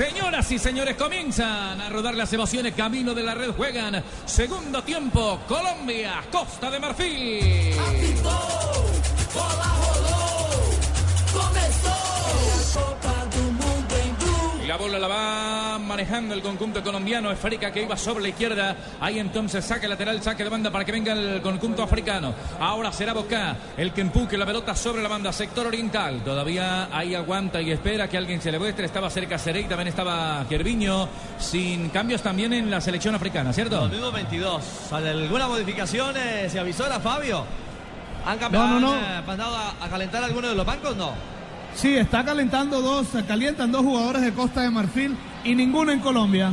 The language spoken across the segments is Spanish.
Señoras y señores, comienzan a rodar las emociones. Camino de la red juegan. Segundo tiempo, Colombia, Costa de Marfil. La bola la va manejando el conjunto colombiano. Esférica que iba sobre la izquierda. Ahí entonces saque lateral, saque de banda para que venga el conjunto africano. Ahora será Boca el que empuje la pelota sobre la banda. Sector oriental. Todavía ahí aguanta y espera que alguien se le muestre. Estaba cerca Cerey, también estaba Gerviño. Sin cambios también en la selección africana, ¿cierto? 2022. ¿Alguna modificación eh, se avisó a Fabio? ¿Han cambiado? No, no, no. ¿Han eh, mandado a, a calentar alguno de los bancos? No. Sí, está calentando dos, se calientan dos jugadores de Costa de Marfil y ninguno en Colombia.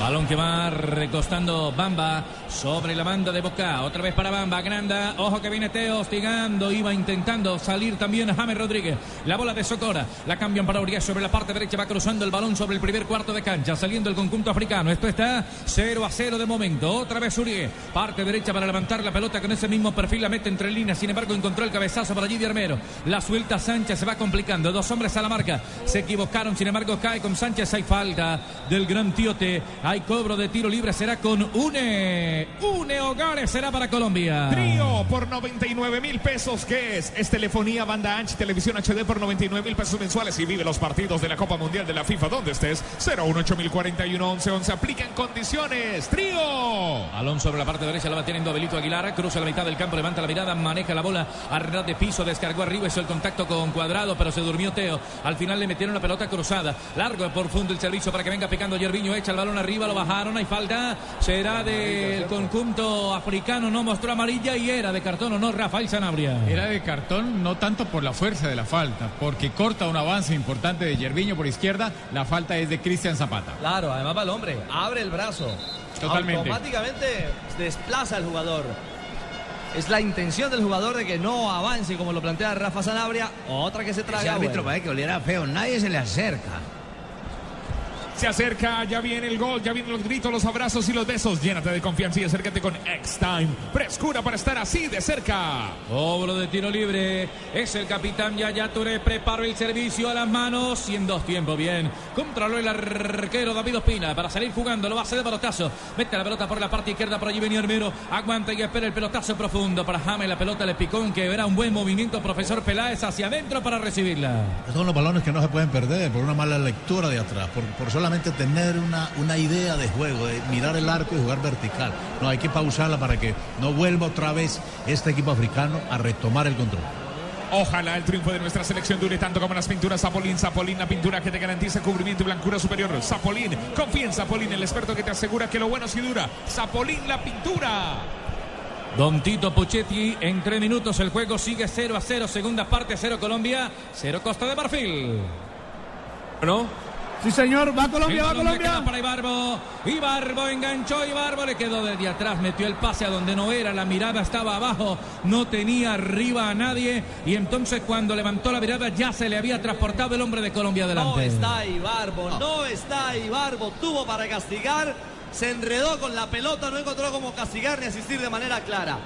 Balón que va recostando Bamba sobre la banda de Boca. Otra vez para Bamba. Granda. Ojo que viene Teo hostigando. Iba intentando salir también James Rodríguez. La bola de Socora. La cambian para Urias sobre la parte derecha. Va cruzando el balón sobre el primer cuarto de cancha. Saliendo el conjunto africano. Esto está 0 a 0 de momento. Otra vez Urias. Parte derecha para levantar la pelota con ese mismo perfil. La mete entre líneas. Sin embargo, encontró el cabezazo para Gidi Armero. La suelta Sánchez. Se va complicando. Dos hombres a la marca. Se equivocaron. Sin embargo, cae con Sánchez. Hay falta del gran Tiote. Hay cobro de tiro libre. Será con Une. Une Hogares será para Colombia. Trío por 99 mil pesos, que es? Es telefonía, banda ancha televisión HD por 99 mil pesos mensuales y vive los partidos de la Copa Mundial de la FIFA donde estés. 018041 1111 aplica en condiciones. Trío. Balón sobre la parte derecha la va teniendo Abelito Aguilar. Cruza la mitad del campo, levanta la mirada, maneja la bola a ras de piso, descargó arriba, hizo el contacto con Cuadrado, pero se durmió Teo. Al final le metieron la pelota cruzada. Largo por fondo el servicio para que venga picando Yerviño. Echa el balón arriba, lo bajaron. Hay falta. Será del conjunto africano. No mostró amarilla y era de cartón o no, Rafael Sanabria. Era de cartón no tanto por la fuerza de la falta, porque corta un avance importante de Yerviño por izquierda. La falta es de Cristian Zapata. Claro, además va el hombre. Abre el brazo. Totalmente. Automáticamente desplaza al jugador. Es la intención del jugador de que no avance como lo plantea Rafa Sanabria. Otra que se traga. Ese árbitro bueno. parece que oliera feo, nadie se le acerca. Se acerca, ya viene el gol, ya vienen los gritos, los abrazos y los besos. Llénate de confianza y acércate con X-Time. Frescura para estar así de cerca. Cobro de tiro libre. Es el capitán Yaya Touré. Preparó el servicio a las manos. Y en dos tiempos, bien. Controló el arquero David Ospina para salir jugando. Lo va a hacer de pelotazo. Mete la pelota por la parte izquierda. Por allí venía Armero. Aguanta y espera el pelotazo profundo para James. La pelota le picó. Que verá un buen movimiento. Profesor Peláez hacia adentro para recibirla. Son los balones que no se pueden perder por una mala lectura de atrás, por, por solamente tener una, una idea de juego, de mirar el arco y jugar vertical. No, hay que pausarla para que no vuelva otra vez este equipo africano a retomar el control. Ojalá el triunfo de nuestra selección dure tanto como las pinturas Zapolín. Zapolín, la pintura que te garantiza cubrimiento y blancura superior. Zapolín, confía en Zapolín, el experto que te asegura que lo bueno sí dura. Zapolín, la pintura. Don Tito Puchetti, en tres minutos el juego sigue 0 a 0, segunda parte 0 Colombia, 0 Costa de Marfil. ¿No? Sí, señor, va Colombia, va queda Colombia. para Ibarbo. Ibarbo enganchó, Ibarbo le quedó desde atrás, metió el pase a donde no era, la mirada estaba abajo, no tenía arriba a nadie y entonces cuando levantó la mirada ya se le había transportado el hombre de Colombia No adelante. está Ibarbo, no está Ibarbo. Tuvo para castigar, se enredó con la pelota, no encontró cómo castigar ni asistir de manera clara.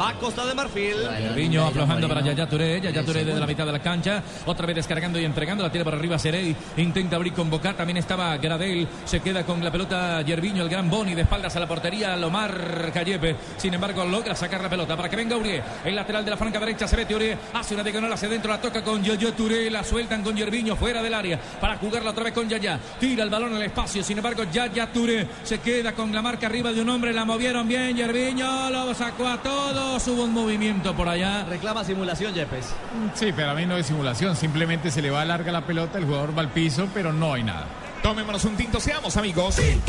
Va Costa de Marfil. Riño aflojando para Yaya Touré, Yaya Touré desde la mitad de la cancha, otra vez descargando y entregando, la tira por arriba Serey, intenta abrir con Boca, también estaba Gradel, se queda con la pelota Yerviño, el gran Boni, de espaldas a la portería, Lomar Cayepe, sin embargo logra sacar la pelota. Para que venga Urié, el lateral de la franca derecha se mete Urié, hace una diagonal hacia adentro, la toca con Yaya Touré, la sueltan con Yerviño fuera del área, para jugarla otra vez con Yaya, tira el balón al espacio, sin embargo Yaya Touré se queda con la marca arriba de un hombre, la movieron bien, Yerviño lo sacó a todos, hubo un movimiento por allá. Reclama simulación, Yepes. Sí, pero a mí no es simulación, simplemente se le va larga la pelota, el jugador va al piso, pero no hay nada. Tomémonos un tinto, seamos amigos. En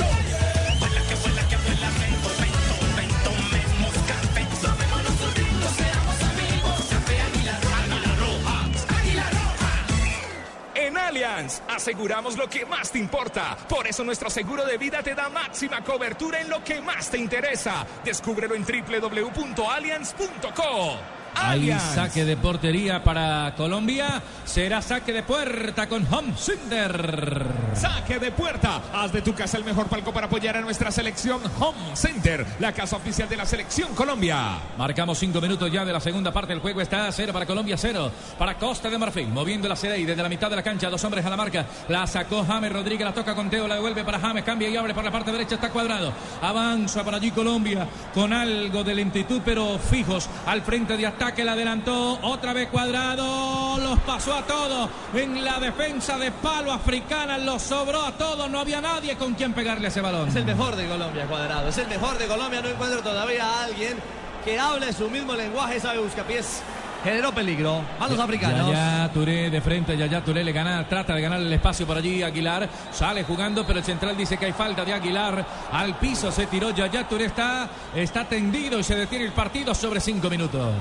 Aseguramos lo que más te importa. Por eso nuestro seguro de vida te da máxima cobertura en lo que más te interesa. Descúbrelo en www.allianz.co. Hay saque de portería para Colombia. Será saque de puerta con Home Center. Saque de puerta. Haz de tu casa el mejor palco para apoyar a nuestra selección Home Center, la casa oficial de la selección Colombia. Marcamos cinco minutos ya de la segunda parte. El juego está a cero para Colombia, cero para Costa de Marfil. Moviendo la sede y desde la mitad de la cancha, dos hombres a la marca. La sacó James Rodríguez, la toca con Teo, la devuelve para James, cambia y abre por la parte derecha. Está cuadrado. Avanza por allí Colombia con algo de lentitud, pero fijos al frente de ataque. La adelantó otra vez cuadrado. Los pasó a todos en la defensa de palo africana. Los sobró a todos. No había nadie con quien pegarle ese balón. Es el mejor de Colombia, Cuadrado. Es el mejor de Colombia. No encuentro todavía a alguien que hable su mismo lenguaje, sabe buscapiés. Generó peligro. A los africanos. Yaya Touré de frente, Yaya Touré le gana, trata de ganar el espacio por allí. Aguilar sale jugando, pero el central dice que hay falta de Aguilar. Al piso se tiró Yaya Touré, está, está tendido y se detiene el partido sobre cinco minutos.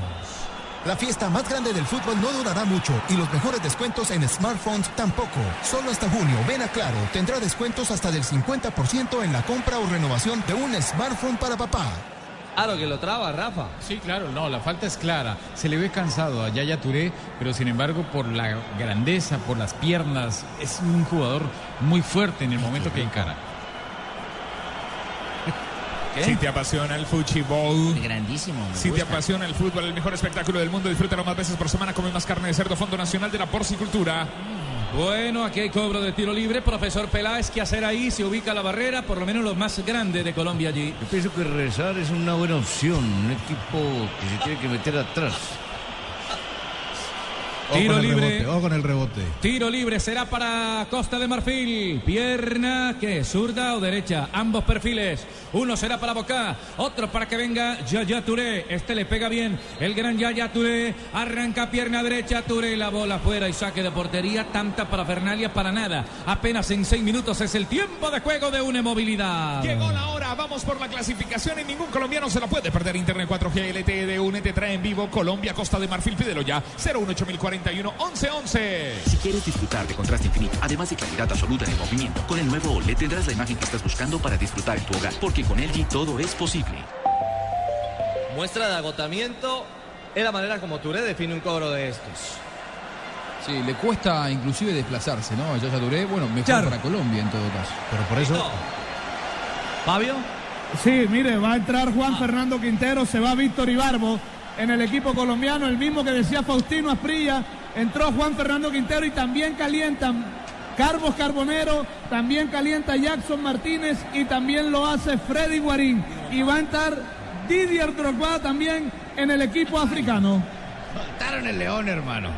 La fiesta más grande del fútbol no durará mucho y los mejores descuentos en smartphones tampoco. Solo hasta junio, ven a Claro, tendrá descuentos hasta del 50% en la compra o renovación de un smartphone para papá. Claro que lo traba, Rafa. Sí, claro, no, la falta es clara. Se le ve cansado a Yaya Touré, pero sin embargo, por la grandeza, por las piernas, es un jugador muy fuerte en el momento que encara. Si te apasiona el fútbol. Grandísimo. me Si te apasiona el fútbol, el mejor espectáculo del mundo, disfrútalo más veces por semana. Come más carne de cerdo, Fondo Nacional de la Porcicultura. Bueno, aquí hay cobro de tiro libre. Profesor Peláez, ¿qué hacer ahí? Se ubica la barrera, por lo menos los más grandes de Colombia allí. Yo pienso que rezar es una buena opción. Un equipo que se tiene que meter atrás. Tiro libre. rebote, con el rebote. Tiro libre será para Costa de Marfil. Pierna, ¿qué? ¿Zurda o derecha? Ambos perfiles. Uno será para Boca, otro para que venga Yaya Touré. Este le pega bien. El gran Yaya Touré. Arranca pierna derecha. Touré la bola afuera y saque de portería. Tanta para Fernalia, para nada. Apenas en seis minutos es el tiempo de juego de una movilidad. Llegó la hora, vamos por la clasificación y ningún colombiano se la puede perder. Internet 4G LTE de UNE trae en vivo Colombia, Costa de Marfil, pídelo ya. 018041 1111. Si quieres disfrutar de contraste infinito, además de claridad absoluta en el movimiento, con el nuevo OLED tendrás la imagen que estás buscando para disfrutar en tu hogar, porque con LG todo es posible. Muestra de agotamiento. Es la manera como Touré define un cobro de estos. Sí, le cuesta inclusive desplazarse, ¿no? A Yaya Touré, bueno, mejor Claro. para Colombia en todo caso. Pero por eso. Fabio. Sí, mire, va a entrar Juan Fernando Quintero, se va Víctor Ibarbo en el equipo colombiano, el mismo que decía Faustino Asprilla. Entró Juan Fernando Quintero y también calientan Carlos Carbonero, también calienta Jackson Martínez y también lo hace Freddy Guarín. Y va a entrar Didier Drogba también en el equipo africano. Faltaron el león, hermano.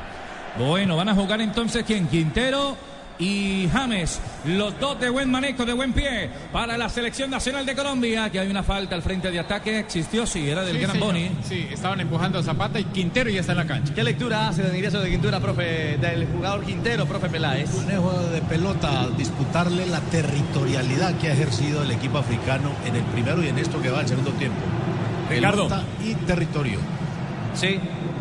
Bueno, van a jugar entonces quién? Quintero y James, los dos de buen manejo, de buen pie, para la selección nacional de Colombia, que hay una falta al frente de ataque, existió, sí, era del Sí, Gran señor. Boni. Sí, estaban empujando a Zapata y Quintero ya está en la cancha. ¿Qué lectura hace del ingreso de Quintura, profe, del jugador Quintero, profe Peláez? Un juego de pelota, disputarle la territorialidad que ha ejercido el equipo africano en el primero y en esto que va el segundo tiempo. Ricardo. Pelota y territorio. Sí.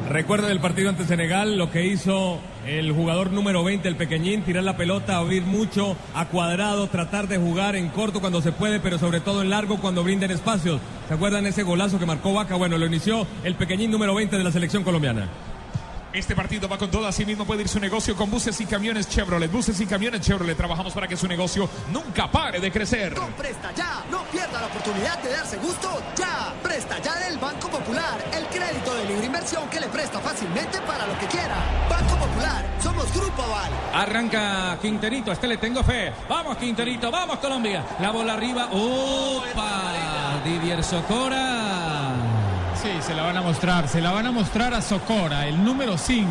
Recuerda del partido ante Senegal lo que hizo el jugador número 20, el pequeñín, tirar la pelota, abrir mucho a cuadrado, tratar de jugar en corto cuando se puede, pero sobre todo en largo cuando brinden espacios. ¿Se acuerdan ese golazo que marcó Vaca? Bueno, lo inició el pequeñín número 20 de la selección colombiana. Este partido va con todo, así mismo puede ir su negocio con buses y camiones Chevrolet. Buses y camiones Chevrolet, trabajamos para que su negocio nunca pare de crecer. Presta ya, no pierda la oportunidad de darse gusto ya. Presta ya del Banco Popular, el crédito de libre inversión que le presta fácilmente para lo que quiera. Banco Popular, somos Grupo Aval. Arranca Quinterito, a este le tengo fe. Vamos Quinterito, vamos Colombia. La bola arriba. ¡Opa! Didier Socora. Sí, se la van a mostrar, se la van a mostrar a Socora, el número 5.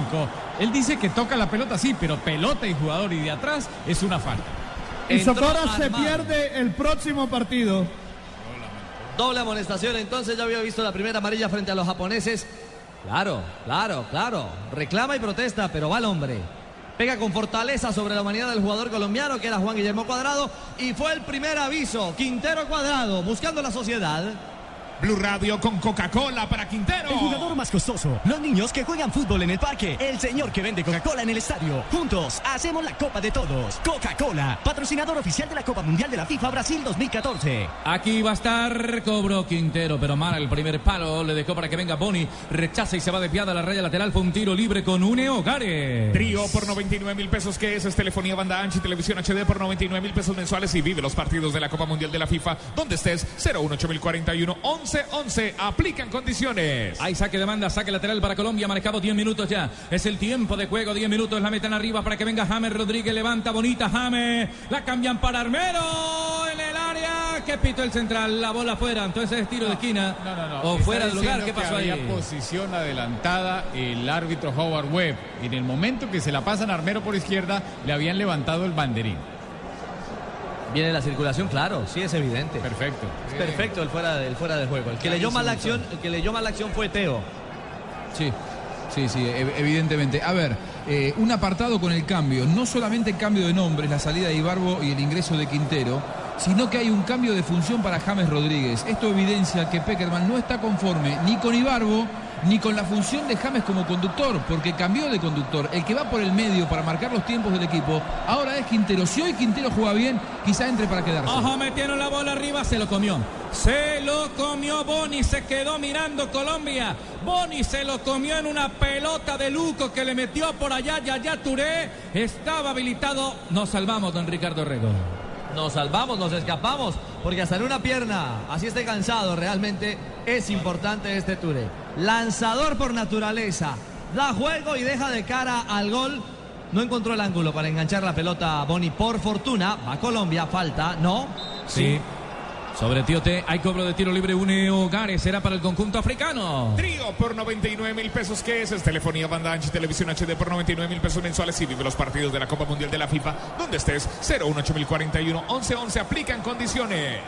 Él dice que toca la pelota, sí, pero pelota y jugador y de atrás es una falta. Y Socora se pierde el próximo partido. Doble amonestación, entonces ya había visto la primera amarilla frente a los japoneses. Claro, claro, claro. Reclama y protesta, pero va el hombre. Pega con fortaleza sobre la humanidad del jugador colombiano, que era Juan Guillermo Cuadrado, y fue el primer aviso. Quintero Cuadrado, buscando la sociedad. Blue Radio con Coca-Cola para Quintero. El jugador más costoso. Los niños que juegan fútbol en el parque. El señor que vende Coca-Cola en el estadio. Juntos hacemos la Copa de Todos. Coca-Cola, patrocinador oficial de la Copa Mundial de la FIFA Brasil 2014. Aquí va a estar, cobró Quintero, pero mal el primer palo, le dejó para que venga Boni, rechaza y se va desviada a la raya lateral, fue un tiro libre con Une Hogares. Trío por 99 mil pesos, que es? Es telefonía banda ancha y televisión HD por 99 mil pesos mensuales y vive los partidos de la Copa Mundial de la FIFA, donde estés, 018041 11 11, aplican condiciones. Hay saque de banda, saque lateral para Colombia, marcado 10 minutos ya, es el tiempo de juego, 10 minutos, la metan arriba para que venga James Rodríguez, levanta bonita James, la cambian para Armero en el área, que pito el central, la bola fuera, entonces es tiro de esquina o Está fuera del lugar, ¿qué que pasó ahí? había posición adelantada el árbitro Howard Webb. En el momento que se la pasan a Armero por izquierda, le habían levantado el banderín. Viene la circulación, claro, sí es evidente. Perfecto. Es perfecto el fuera, el fuera de juego. El que leyó mal la acción, el que leyó mal la acción fue Teo. Sí, sí, sí, ev- evidentemente. A ver, eh, un apartado con el cambio. No solamente el cambio de nombres, la salida de Ibarbo y el ingreso de Quintero, sino que hay un cambio de función para James Rodríguez. Esto evidencia que Peckerman no está conforme ni con Ibarbo ni con la función de James como conductor, porque cambió de conductor. El que va por el medio para marcar los tiempos del equipo, ahora es Quintero. Si hoy Quintero juega bien, quizá entre para quedarse. Ojo, metieron la bola arriba, se lo comió. Se lo comió Boni, se quedó mirando Colombia. Boni se lo comió en una pelota de Luco que le metió por allá, Yaya Touré. Estaba habilitado. Nos salvamos, don Ricardo Rego. Nos salvamos, nos escapamos, porque hasta en una pierna, así esté cansado, realmente es importante este Ture. Lanzador por naturaleza, da juego y deja de cara al gol. No encontró el ángulo para enganchar la pelota Boni por fortuna. Va Colombia, falta, ¿no? Sí. Sobre Tiote, hay cobro de tiro libre, une Hogares, será para el conjunto africano. Trío por 99 mil pesos, que es? Es telefonía banda ancha televisión HD por 99 mil pesos mensuales y vive los partidos de la Copa Mundial de la FIFA, donde estés, 018041 11 11, aplican condiciones.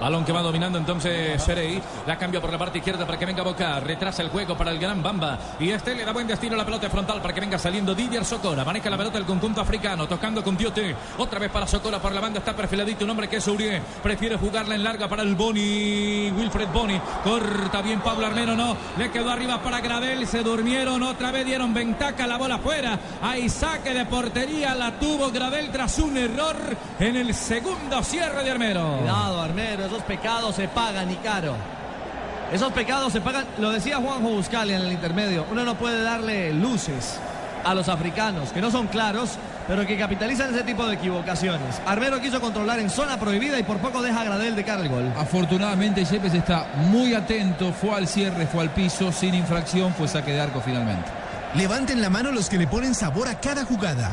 Balón que va dominando entonces Serey. La cambia por la parte izquierda para que venga Boca. Retrasa el juego para el gran Bamba. Y este le da buen destino la pelota frontal para que venga saliendo Didier Socora. Maneja la pelota el conjunto africano. Tocando con Tiote. Otra vez para Socora por la banda. Está perfiladito un hombre que es Urié. Prefiere jugarla en larga para el Boni. Wilfred Boni. Corta bien Pablo Armero. No. Le quedó arriba para Gradel. Se durmieron. Otra vez dieron ventaja. La bola afuera. Hay saque de portería. La tuvo Gradel tras un error en el segundo cierre de Armero. Cuidado, Armero, esos pecados se pagan y caro. Esos pecados se pagan, lo decía Juanjo Buscali en el intermedio, uno no puede darle luces a los africanos, que no son claros, pero que capitalizan ese tipo de equivocaciones. Armero quiso controlar en zona prohibida y por poco deja a Gradel de cara al gol. Afortunadamente Yepes está muy atento, fue al cierre, fue al piso, sin infracción, fue saque de arco finalmente. Levanten la mano los que le ponen sabor a cada jugada.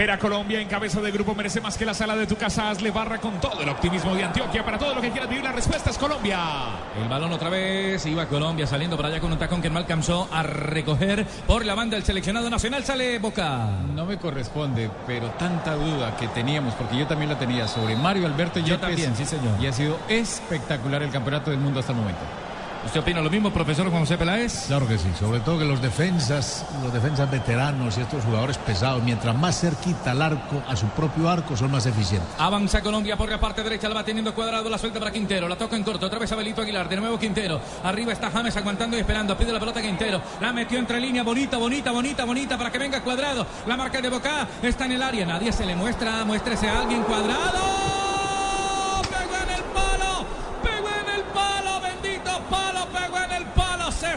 Ver a Colombia en cabeza de grupo merece más que la sala de tu casa. Hazle barra con todo el optimismo de Antioquia. Para todo lo que quieras vivir, la respuesta es Colombia. El balón otra vez, iba Colombia saliendo para allá con un tacón que no alcanzó a recoger por la banda del seleccionado nacional. Sale Boca. No me corresponde, pero tanta duda que teníamos, porque yo también la tenía sobre Mario Alberto Yo Yepes. también, sí, señor. Y ha sido espectacular el campeonato del mundo hasta el momento. ¿Usted opina lo mismo, profesor Juan José Peláez? Claro que sí, sobre todo que los defensas, los defensas veteranos y estos jugadores pesados, mientras más cerquita al arco, a su propio arco, son más eficientes. Avanza Colombia por la parte derecha, la va teniendo cuadrado, la suelta para Quintero, la toca en corto, otra vez Abelito Aguilar, de nuevo Quintero, arriba está James aguantando y esperando, pide la pelota Quintero, la metió entre línea, bonita, bonita, bonita, bonita, para que venga cuadrado, la marca de Boca está en el área, nadie se le muestra, muéstrese a alguien cuadrado,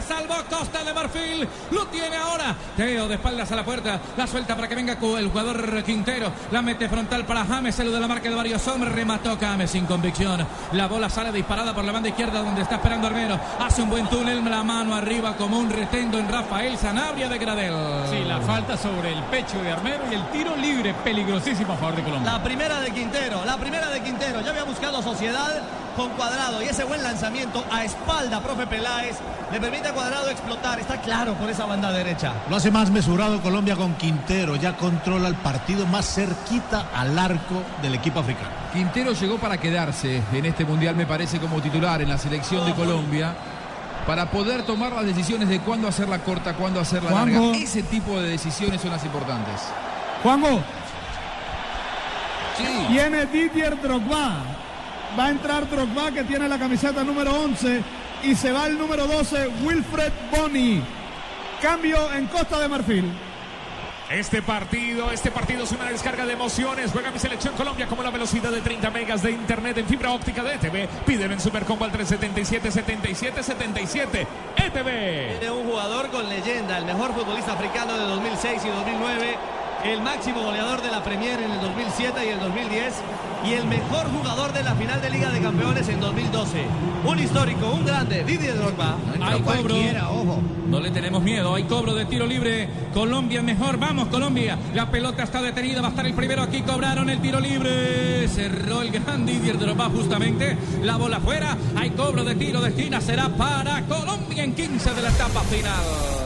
salvó Costa de Marfil, lo tiene ahora, Teo de espaldas a la puerta, la suelta para que venga el jugador Quintero, la mete frontal para James, el de la marca de varios hombres, remató James sin convicción, la bola sale disparada por la banda izquierda donde está esperando Armero, hace un buen túnel, la mano arriba como un retendo en Rafael Sanabria de Gradel. Sí, la falta sobre el pecho de Armero y el tiro libre peligrosísimo a favor de Colombia. La primera de Quintero, la primera de Quintero. Ya había buscado sociedad con Cuadrado y ese buen lanzamiento a espalda, profe Peláez, le permite a Cuadrado explotar. Está claro por esa banda derecha. Lo hace más mesurado Colombia con Quintero, ya controla el partido más cerquita al arco del equipo africano. Quintero llegó para quedarse en este mundial, me parece, como titular en la selección de Colombia. para poder tomar las decisiones de cuándo hacerla corta, cuándo hacerla Juanjo. larga. Ese tipo de decisiones son las importantes. Juanjo, Sí. viene Didier Drogba. Va a entrar Drogba que tiene la camiseta número 11 y se va el número 12 Wilfred Boni. Cambio en Costa de Marfil. Este partido, este partido es una descarga de emociones. Juega mi selección Colombia como la velocidad de 30 megas de internet en fibra óptica de ETV. Pídelo en Supercombo al 377 77 77 ETV. Tiene un jugador con leyenda, el mejor futbolista africano de 2006 y 2009, el máximo goleador de la Premier en el 2007 y el 2010 y el mejor jugador de la final de Liga de Campeones en 2012. Un histórico, un grande, Didier Drogba. Hay cobro. No le tenemos miedo. Hay cobro de tiro libre. Colombia mejor. Vamos, Colombia. La pelota está detenida. Va a estar el primero aquí. Cobraron el tiro libre. Cerró el gran Didier Drogba justamente. La bola afuera. Hay cobro de tiro de esquina. Será para Colombia en 15 de la etapa final.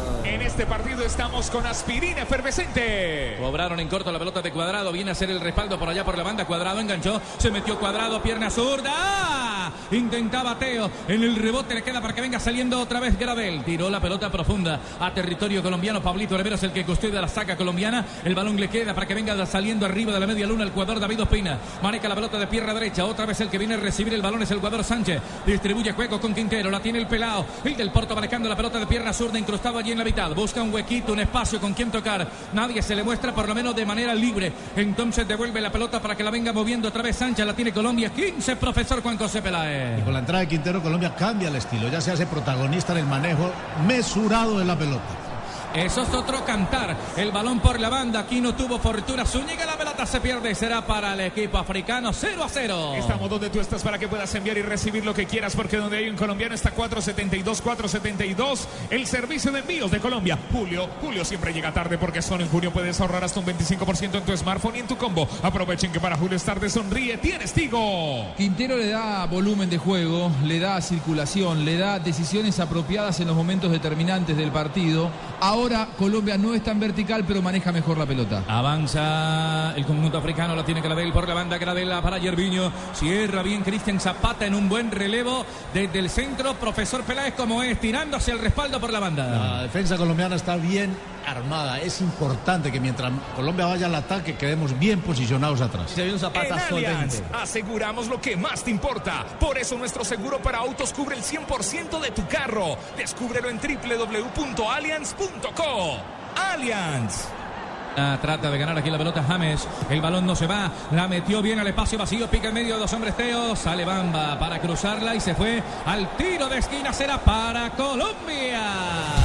Este partido estamos con aspirina efervescente. Cobraron en corto la pelota de Cuadrado. Viene a ser el respaldo por allá por la banda. Cuadrado enganchó. Se metió Cuadrado. Pierna zurda. Intentaba Teo. En el rebote le queda para que venga saliendo otra vez Gradel. Tiró la pelota profunda a territorio colombiano. Pablito Rivero es el que custodia la saca colombiana. El balón le queda para que venga saliendo arriba de la media luna el jugador David Ospina. Maneja la pelota de pierna derecha. Otra vez el que viene a recibir el balón es el jugador Sánchez. Distribuye juego con Quintero. La tiene el pelado. El del Porto manejando la pelota de pierna zurda incrustado allí en la mitad. Busca un huequito, un espacio con quien tocar. Nadie se le muestra por lo menos de manera libre. Entonces devuelve la pelota para que la venga moviendo otra vez Sánchez. La tiene Colombia. 15, profesor Juan José Peláez. Y con la entrada de Quintero, Colombia cambia el estilo. Ya se hace protagonista en el manejo mesurado de la pelota. Eso es otro cantar. El balón por la banda. Aquí no tuvo fortuna. Zúñiga la pelota se pierde. Será para el equipo africano 0 a 0. Estamos donde tú estás para que puedas enviar y recibir lo que quieras, porque donde hay un colombiano está 472, 472. El servicio de envíos de Colombia. Julio, Julio siempre llega tarde porque solo en junio puedes ahorrar hasta un 25% en tu smartphone y en tu combo. Aprovechen que para Julio es tarde, sonríe, tienes Tigo. Quintero le da volumen de juego, le da circulación, le da decisiones apropiadas en los momentos determinantes del partido. Ahora Colombia no es tan vertical, pero maneja mejor la pelota. Avanza el conjunto africano, la tiene Gradel por la banda, Gradel para Yerviño, cierra bien Cristian Zapata en un buen relevo desde el centro, profesor Peláez como es, tirando hacia el respaldo por la banda. La defensa colombiana está bien armada. Es importante que mientras Colombia vaya al ataque quedemos bien posicionados atrás. Se un Zapata En Allianz aseguramos lo que más te importa. Por eso nuestro seguro para autos cubre el 100% de tu carro. Descúbrelo en www.allianz.co. Allianz. Ah, trata de ganar aquí la pelota James. El balón no se va. La metió bien al espacio vacío. Pica en medio de dos hombres Teo. Sale Bamba para cruzarla y se fue al tiro de esquina. Será para Colombia.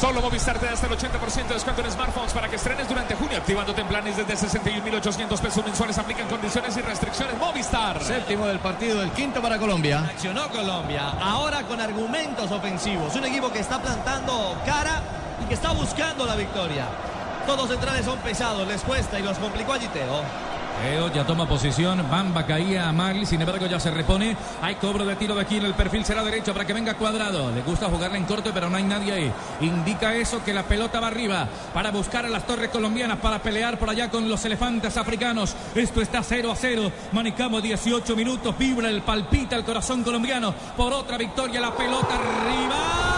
Solo Movistar te da hasta el 80% de descuento en smartphones para que estrenes durante junio, activándote en planes desde 61.800 pesos mensuales. Aplican condiciones y restricciones Movistar. Séptimo del partido, el quinto para Colombia. Accionó Colombia, ahora con argumentos ofensivos. Un equipo que está plantando cara y que está buscando la victoria. Todos centrales son pesados, les cuesta y los complicó allí Teo. Teo ya toma posición. Bamba caía a Magli. Sin embargo, ya se repone. Hay cobro de tiro de aquí en el perfil. Será derecho para que venga cuadrado. Le gusta jugarla en corto, pero no hay nadie ahí. Indica eso que la pelota va arriba para buscar a las torres colombianas, para pelear por allá con los elefantes africanos. Esto está 0 a 0. Manicamo 18 minutos. Vibra el palpita el corazón colombiano por otra victoria. La pelota arriba.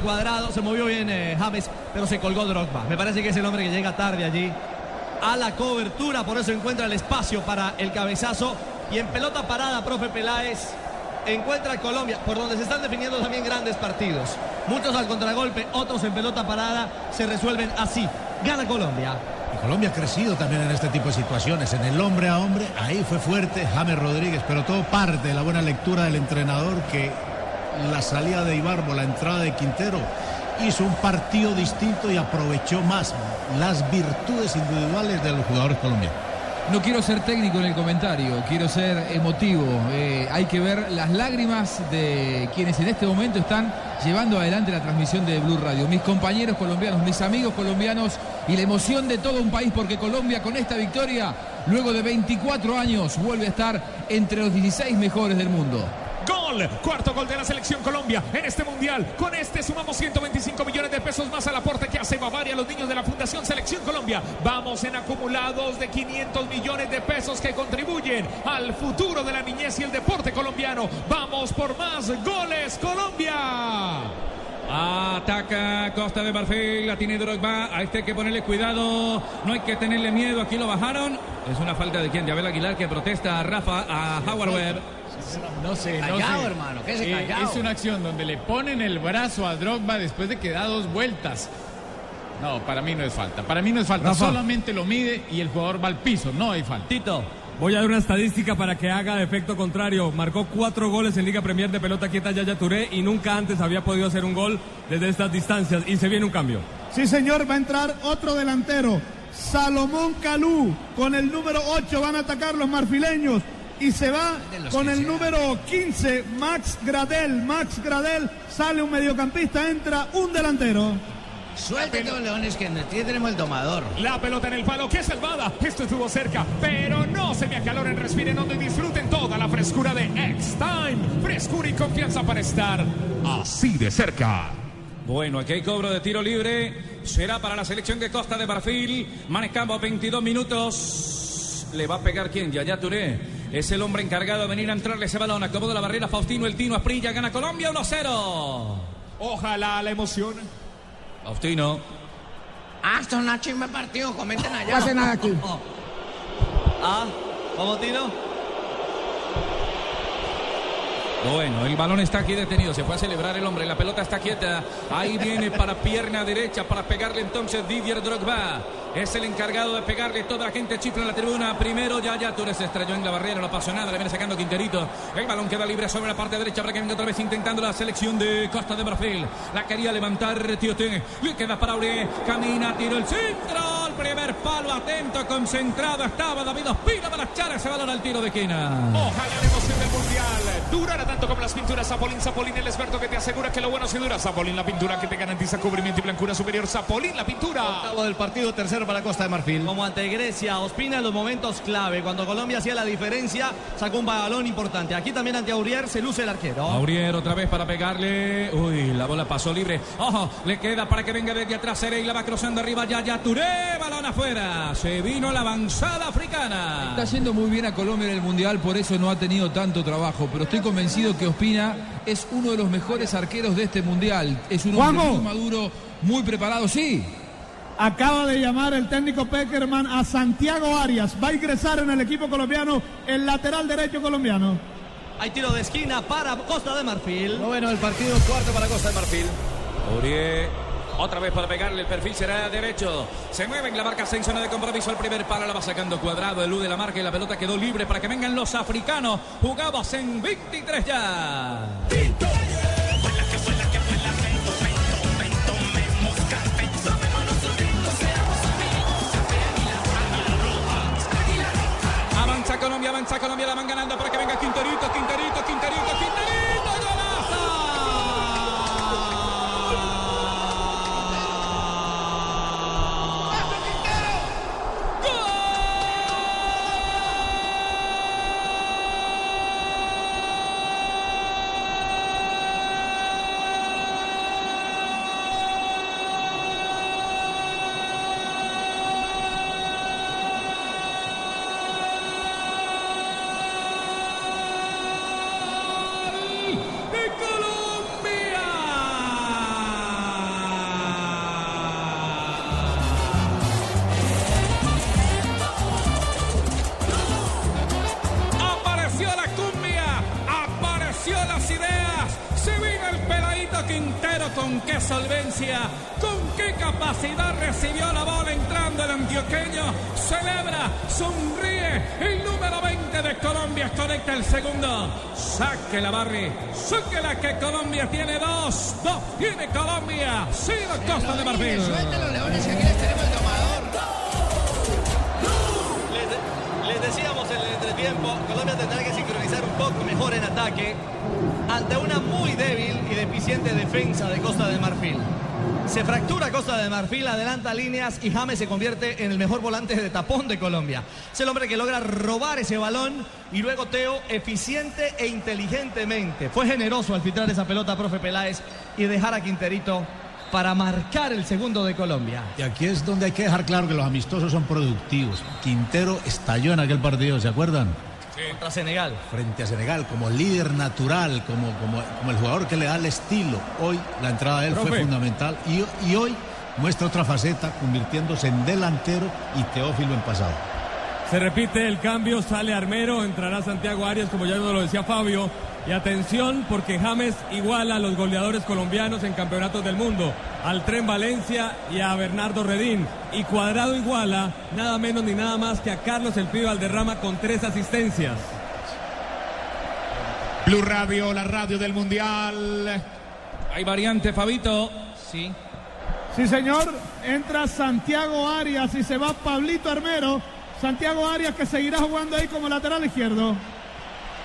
Cuadrado. Se movió bien eh, James, pero se colgó Drogba. Me parece que es el hombre que llega tarde allí a la cobertura. Por eso encuentra el espacio para el cabezazo. Y en pelota parada, profe Peláez, encuentra a Colombia, por donde se están definiendo también grandes partidos. Muchos al contragolpe, otros en pelota parada. Se resuelven así. Gana Colombia. Y Colombia ha crecido también en este tipo de situaciones. En el hombre a hombre, ahí fue fuerte James Rodríguez, pero todo parte de la buena lectura del entrenador que la salida de Ibarbo, la entrada de Quintero, hizo un partido distinto y aprovechó más las virtudes individuales de los jugadores colombianos. No quiero ser técnico en el comentario, quiero ser emotivo. Eh, hay que ver las lágrimas de quienes en este momento están llevando adelante la transmisión de Blue Radio. Mis compañeros colombianos, mis amigos colombianos y la emoción de todo un país porque Colombia con esta victoria, luego de 24 años, vuelve a estar entre los 16 mejores del mundo. Gol, cuarto gol de la selección Colombia en este mundial. Con este sumamos 125 millones de pesos más al aporte que hace Bavaria a los niños de la Fundación Selección Colombia. Vamos en acumulados de 500 millones de pesos que contribuyen al futuro de la niñez y el deporte colombiano. Vamos por más goles Colombia. Ataca Costa de Marfil, la tiene Drogba, a este hay que ponerle cuidado, no hay que tenerle miedo, aquí lo bajaron. Es una falta de quien, de Abel Aguilar que protesta a Rafa, a Howard Webb. No sé, no Callado, sé. hermano, quédese Eh, callado. es una acción donde le ponen el brazo a Drogba después de que da dos vueltas. No, para mí no es falta. Para mí no es falta. Rafa. Solamente lo mide y el jugador va al piso. No hay falta. Tito. Voy a dar una estadística para que haga efecto contrario. Marcó cuatro goles en Liga Premier de pelota quieta Yaya Touré y nunca antes había podido hacer un gol desde estas distancias. Y se viene un cambio. Sí, señor, va a entrar otro delantero. Salomón Calú, con el número 8 van a atacar los marfileños. Y se va con el número 15, Max Gradel. Max Gradel, sale un mediocampista, entra un delantero. Suéltate los leones que aquí tenemos el domador. La pelota en el palo, que salvada. Esto estuvo cerca, pero no se me acaloren, respiren hondo y disfruten toda la frescura de X-Time. Frescura y confianza para estar así de cerca. Bueno, aquí hay cobro de tiro libre. Será para la selección de Costa de Marfil. Manejamos 22 minutos. ¿Le va a pegar quién? Yaya Touré. Es el hombre encargado de venir a entrarle ese balón. Acomoda la barrera Faustino, el Tino Asprilla. Gana Colombia 1-0. Ojalá la emoción. Faustino. Ah, esto es una chimba partido, comenten allá. No hace nada aquí. Ah, ¿cómo Tino? Bueno, el balón está aquí detenido. Se fue a celebrar el hombre. La pelota está quieta. Ahí viene para pierna derecha para pegarle entonces Didier Drogba. Es el encargado de pegarle. Toda la gente chifla en la tribuna. Primero Yaya Touré se estrelló en la barrera. No pasó. Le viene sacando Quinterito. El balón queda libre sobre la parte derecha para que venga otra vez intentando la selección de Costa de Marfil. La quería levantar Tioté. Le queda para Aurier. Camina, tiro el centro. El primer palo atento, concentrado. Estaba David Ospina para echar ese balón al tiro de esquina. Ojalá la durara tanto como las pinturas Zapolín. Zapolín, el experto que te asegura que lo bueno se dura. Zapolín, la pintura que te garantiza cubrimiento y blancura superior. Zapolín, la pintura. Octavo del partido, tercero para Costa de Marfil. Como ante Grecia, Ospina en los momentos clave. Cuando Colombia hacía la diferencia, sacó un balón importante. Aquí también ante Aurier se luce el arquero. Aurier otra vez para pegarle. Uy, la bola pasó libre. Ojo, le queda para que venga desde atrás y la va cruzando arriba. Ya, ya, Touré, balón afuera. Se vino la avanzada africana. Está yendo muy bien a Colombia en el Mundial, por eso no ha tenido tanto trabajo. Pero estoy convencido que Ospina es uno de los mejores arqueros de este Mundial. Es un hombre muy maduro, muy preparado, sí. Acaba de llamar el técnico Peckerman a Santiago Arias. Va a ingresar en el equipo colombiano el lateral derecho colombiano. Hay tiro de esquina para Costa de Marfil. Bueno, el partido cuarto para Costa de Marfil. Aurier. Otra vez para pegarle el perfil será derecho. Se mueve en la marca en zona de compromiso. El primer palo la va sacando cuadrado. Elude la marca y la pelota quedó libre para que vengan los africanos. Jugamos en 23 ya. Avanza Colombia, avanza Colombia, la van ganando para que venga Quinterito, Quinterito, solvencia, con qué capacidad recibió la bola entrando el antioqueño. Celebra, sonríe. El número 20 de Colombia conecta el segundo. Saque la Barry. Saque la que Colombia tiene dos. Dos tiene Colombia. Sí, la Costa de Marfil. Les, les decíamos en el entretiempo, Colombia tendrá que sincronizar un poco mejor en ataque ante una muy débil y deficiente defensa de Costa de Marfil. Se fractura Costa de Marfil, adelanta líneas y James se convierte en el mejor volante de tapón de Colombia. Es el hombre que logra robar ese balón y luego Teo eficiente e inteligentemente. Fue generoso al filtrar esa pelota, profe Peláez, y dejar a Quinterito para marcar el segundo de Colombia. Y aquí es donde hay que dejar claro que los amistosos son productivos. Quintero estalló en aquel partido, ¿se acuerdan? Contra Senegal. Frente a Senegal, como líder natural, como, como, como el jugador que le da el estilo. Hoy la entrada de él fue fundamental y, y hoy muestra otra faceta, convirtiéndose en delantero y Teófilo en pasado. Se repite el cambio, sale Armero, entrará Santiago Arias, como ya nos lo decía Fabio. Y atención, porque James iguala a los goleadores colombianos en campeonatos del mundo, al Tren Valencia y a Bernardo Redín. Y Cuadrado iguala nada menos ni nada más que a Carlos El Pibe Valderrama con tres asistencias. Blue Radio, la radio del Mundial. Hay variante, Fabito. Sí. Sí, señor. Entra Santiago Arias y se va Pablito Armero. Santiago Arias que seguirá jugando ahí como lateral izquierdo.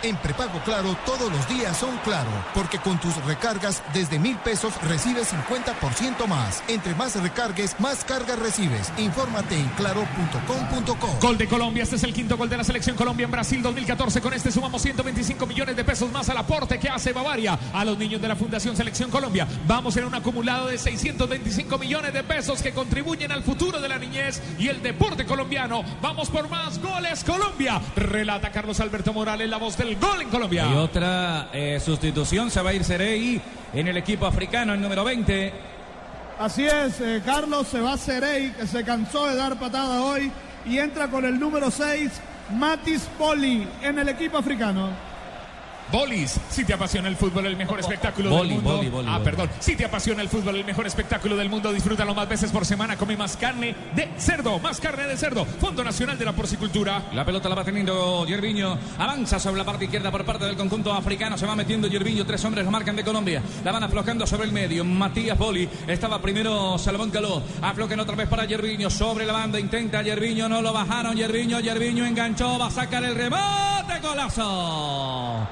En prepago claro, todos los días son claro, porque con tus recargas desde mil pesos recibes 50% más. Entre más recargues, más cargas recibes. Infórmate en claro.com.co. Gol de Colombia, este es el quinto gol de la selección Colombia en Brasil 2014. Con este sumamos 125 millones de pesos más al aporte que hace Bavaria a los niños de la Fundación Selección Colombia. Vamos en un acumulado de 625 millones de pesos que contribuyen al futuro de la niñez y el deporte colombiano. Vamos por más goles Colombia. Relata Carlos Alberto Morales, la voz del gol en Colombia. Y otra eh, sustitución, se va a ir Serey en el equipo africano, el número 20. Así es, eh, Carlos se va a Cerey, que se cansó de dar patada hoy, y entra con el número 6, Matis Poli, en el equipo africano. Bolis, si te apasiona el fútbol, el mejor espectáculo Boli, del mundo. boli, boli, ah, perdón. Si te apasiona el fútbol, el mejor espectáculo del mundo, disfrútalo más veces por semana. Come más carne de cerdo, más carne de cerdo. Fondo Nacional de la Porcicultura. La pelota la va teniendo Yerviño. Avanza sobre la parte izquierda por parte del conjunto africano. Se va metiendo Yerviño. Tres hombres lo marcan de Colombia. La van aflojando sobre el medio. Matías Boli. Estaba primero Salomón Caló. Aflojan otra vez para Yerviño. Sobre la banda. Intenta Yerviño. No lo bajaron. Yerviño. Yerviño enganchó. Va a sacar el rebote. Golazo.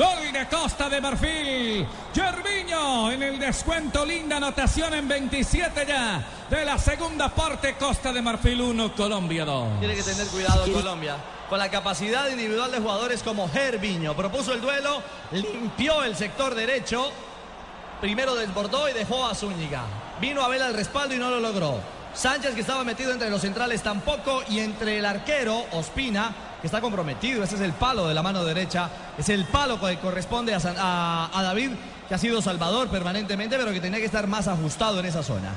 Gol de Costa de Marfil. Yerviño en el descuento. Linda anotación en 27 ya. De la segunda parte. Costa de Marfil 1. Colombia 2. Tiene que tener cuidado Colombia. Con la capacidad individual de jugadores como Gerviño. Propuso el duelo, limpió el sector derecho. Primero desbordó y dejó a Zúñiga. Vino a ver al respaldo y no lo logró. Sánchez, que estaba metido entre los centrales, tampoco. Y entre el arquero, Ospina, que está comprometido. Ese es el palo de la mano derecha. Es el palo que corresponde a, a- David, que ha sido salvador permanentemente, pero que tenía que estar más ajustado en esa zona.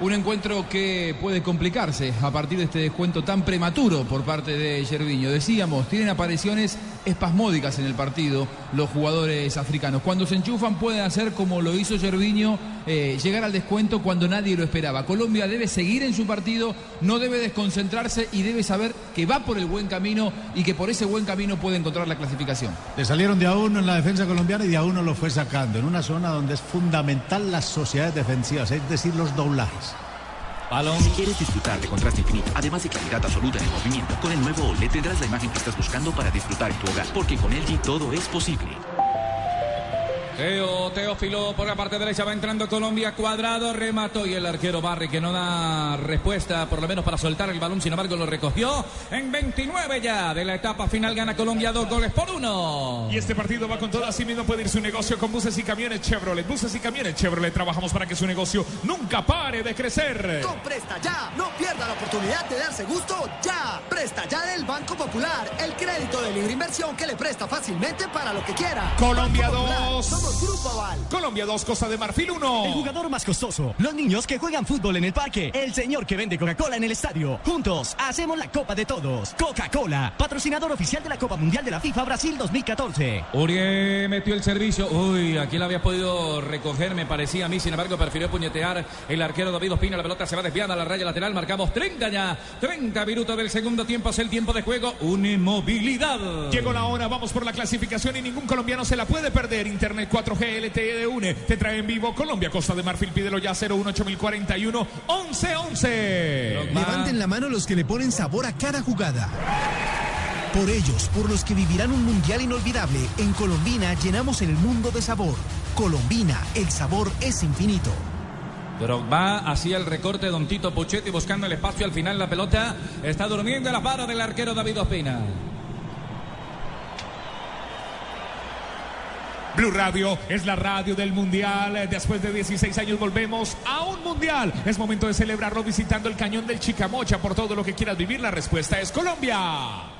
Un encuentro que puede complicarse a partir de este descuento tan prematuro por parte de Yerviño. Decíamos, tienen apariciones espasmódicas en el partido los jugadores africanos. Cuando se enchufan pueden hacer como lo hizo Yerviño, eh, llegar al descuento cuando nadie lo esperaba. Colombia debe seguir en su partido, no debe desconcentrarse y debe saber que va por el buen camino y que por ese buen camino puede encontrar la clasificación. Le salieron de a uno en la defensa colombiana y de a uno lo fue sacando, en una zona donde es fundamental las sociedades defensivas, es decir, los doblajes. Si quieres disfrutar de contraste infinito, además de claridad absoluta en el movimiento, con el nuevo OLED tendrás la imagen que estás buscando para disfrutar en tu hogar, porque con LG todo es posible. Teo, Teófilo por la parte derecha va entrando Colombia, cuadrado, remató y el arquero Barry que no da respuesta por lo menos para soltar el balón, sin embargo lo recogió en 29 ya de la etapa final gana Colombia dos goles por uno. Y este partido va con todo, así mismo puede ir su negocio con buses y camiones Chevrolet. Buses y camiones Chevrolet, trabajamos para que su negocio nunca pare de crecer. Con Presta Ya, no pierda la oportunidad de darse gusto ya. Presta Ya del Banco Popular, el crédito de libre inversión que le presta fácilmente para lo que quiera. Colombia Banco Popular, 2, somos Grupo Aval. Colombia 2, Costa de Marfil 1. El jugador más costoso. Los niños que juegan fútbol en el parque. El señor que vende Coca-Cola en el estadio. Juntos hacemos la Copa de Todos. Coca-Cola, patrocinador oficial de la Copa Mundial de la FIFA Brasil 2014. Urié metió el servicio. Uy, aquí la había podido recoger, me parecía a mí. Sin embargo, prefirió puñetear el arquero David Ospina. La pelota se va desviada a la raya lateral. Marcamos 30 ya. 30 minutos del segundo tiempo. Es el tiempo de juego. Una inmovilidad. Llegó la hora, vamos por la clasificación y ningún colombiano se la puede perder. Internet 4G LTE de UNE te trae en vivo Colombia, Costa de Marfil, pídelo ya 018041 1111. Levanten la mano los que le ponen sabor a cada jugada. Por ellos, por los que vivirán un mundial inolvidable, en Colombina llenamos el mundo de sabor. Colombina, el sabor es infinito. Drogba hacía el recorte Don Tito Puchetti buscando el espacio al final la pelota está durmiendo en la vara del arquero David Ospina. Blue Radio es la radio del Mundial. Después de 16 años volvemos a un Mundial. Es momento de celebrarlo visitando el cañón del Chicamocha. Por todo lo que quieras vivir, la respuesta es Colombia.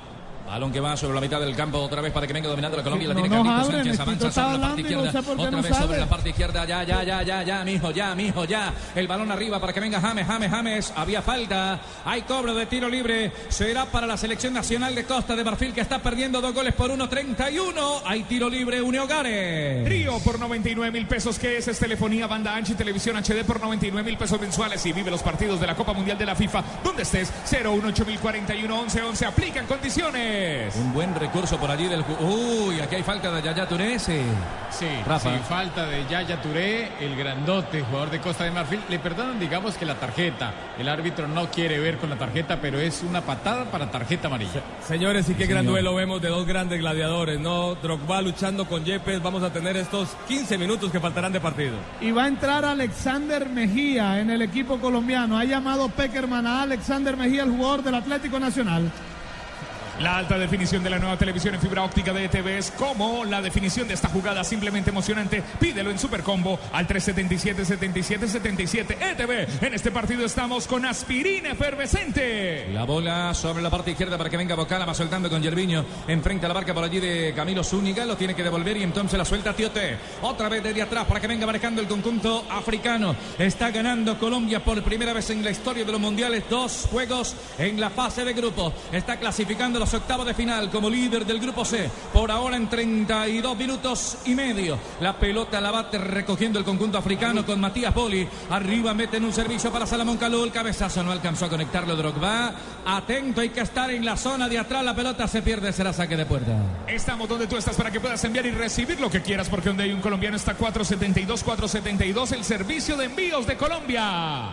Balón que va sobre la mitad del campo otra vez para que venga dominando la Colombia. la no tiene Carlitos abren, Sánchez, avanza sobre la parte no izquierda. sé qué Otra no vez sobre la parte izquierda. Ya, ya, ya, ya, ya, mijo, ya, mijo, ya. El balón arriba para que venga James, James, James. Había falta. Hay cobro de tiro libre. Será para la selección nacional de Costa de Marfil que está perdiendo dos goles por 1.31. Hay tiro libre, Une Hogares. Trío por 99 mil pesos, que es? Es telefonía, banda ancha y televisión HD por 99 mil pesos mensuales y vive los partidos de la Copa Mundial de la FIFA donde estés 018041 1111 aplican condiciones. Un buen recurso por allí del. Uy, aquí hay falta de Yaya Touré. Sí, Sí, Rafa. sí, falta de Yaya Touré, el grandote, jugador de Costa de Marfil. Le perdonan, digamos que la tarjeta. El árbitro no quiere ver con la tarjeta, pero es una patada para tarjeta amarilla. Señores, y qué gran señor. duelo vemos de dos grandes gladiadores, ¿no? Drogba luchando con Yepes. Vamos a tener estos 15 minutos que faltarán de partido. Y va a entrar Alexander Mejía en el equipo colombiano. Ha llamado Peckerman a Alexander Mejía, el jugador del Atlético Nacional. La alta definición de la nueva televisión en fibra óptica de ETV es como la definición de esta jugada simplemente emocionante. Pídelo en Supercombo al 377-7777 ETV. En este partido estamos con aspirina efervescente. La bola sobre la parte izquierda para que venga Bocala, va soltando con Yerviño. Enfrente a la barca por allí de Camilo Zúñiga, lo tiene que devolver y entonces la suelta Tiote. Otra vez desde atrás para que venga manejando el conjunto africano. Está ganando Colombia por primera vez en la historia de los mundiales. Dos juegos en la fase de grupos. Está clasificando octavos de final como líder del grupo C. Por ahora en 32 minutos y medio. La pelota la bate recogiendo el conjunto africano con Matías Poli. Arriba meten un servicio para Salomón Calú. El cabezazo no alcanzó a conectarlo Drogba. Atento, hay que estar en la zona de atrás. La pelota se pierde, será saque de puerta. Estamos donde tú estás para que puedas enviar y recibir lo que quieras, porque donde hay un colombiano está 472, 472, el servicio de envíos de Colombia.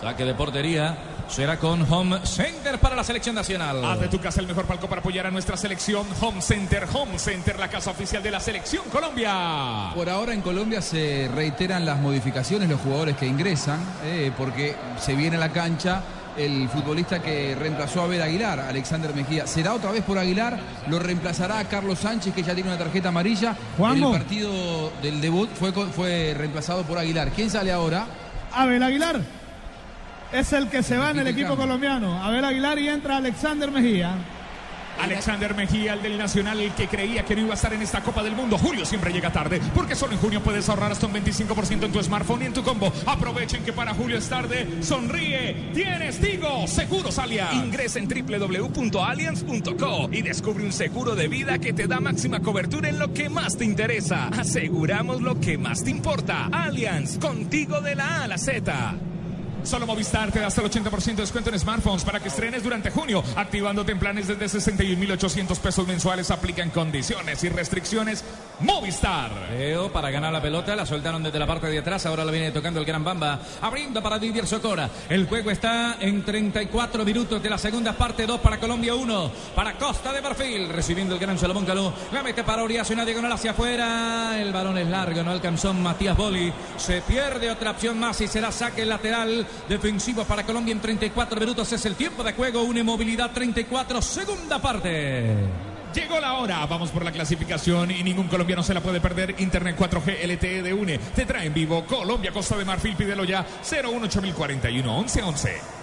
Saque de portería. Será con Home Center para la selección nacional. Haz de tu casa el mejor palco para apoyar a nuestra selección. Home Center, Home Center, la casa oficial de la selección Colombia. Por ahora en Colombia se reiteran las modificaciones, los jugadores que ingresan, eh, porque se viene a la cancha el futbolista que reemplazó a Abel Aguilar, Alexander Mejía. Será otra vez por Aguilar, lo reemplazará a Carlos Sánchez, que ya tiene una tarjeta amarilla. Juanjo. En el partido del debut fue, fue reemplazado por Aguilar. ¿Quién sale ahora? Abel Aguilar es el que se va en el equipo colombiano. Abel Aguilar y entra Alexander Mejía. Alexander Mejía, el del Nacional, el que creía que no iba a estar en esta Copa del Mundo. Julio siempre llega tarde, porque solo en junio puedes ahorrar hasta un 25% en tu smartphone y en tu combo. Aprovechen que para julio es tarde. Sonríe, tienes Tigo, Seguros Allianz. Ingresa en www.allianz.co y descubre un seguro de vida que te da máxima cobertura en lo que más te interesa. Aseguramos lo que más te importa. Allianz, contigo de la A a la Z. Solo Movistar te da hasta el 80% de descuento en smartphones para que estrenes durante junio, activándote en planes desde 61.800 pesos mensuales. Aplican condiciones y restricciones. Movistar. Leo para ganar la pelota, la soltaron desde la parte de atrás, ahora lo viene tocando el Gran Bamba, abriendo para Didier Socora. El juego está en 34 minutos de la segunda parte, 2 para Colombia, 1 para Costa de Marfil, recibiendo el gran Salomón Calú. La mete para Oriazo, una diagonal hacia afuera, el balón es largo, no alcanzó Matías Boli. Se pierde otra opción más y será saque lateral defensivo para Colombia en 34 minutos. Es el tiempo de juego, una movilidad 34, segunda parte. Llegó la hora, vamos por la clasificación y ningún colombiano se la puede perder. Internet 4G LTE de UNE te trae en vivo Colombia, Costa de Marfil, pídelo ya 018041 1111.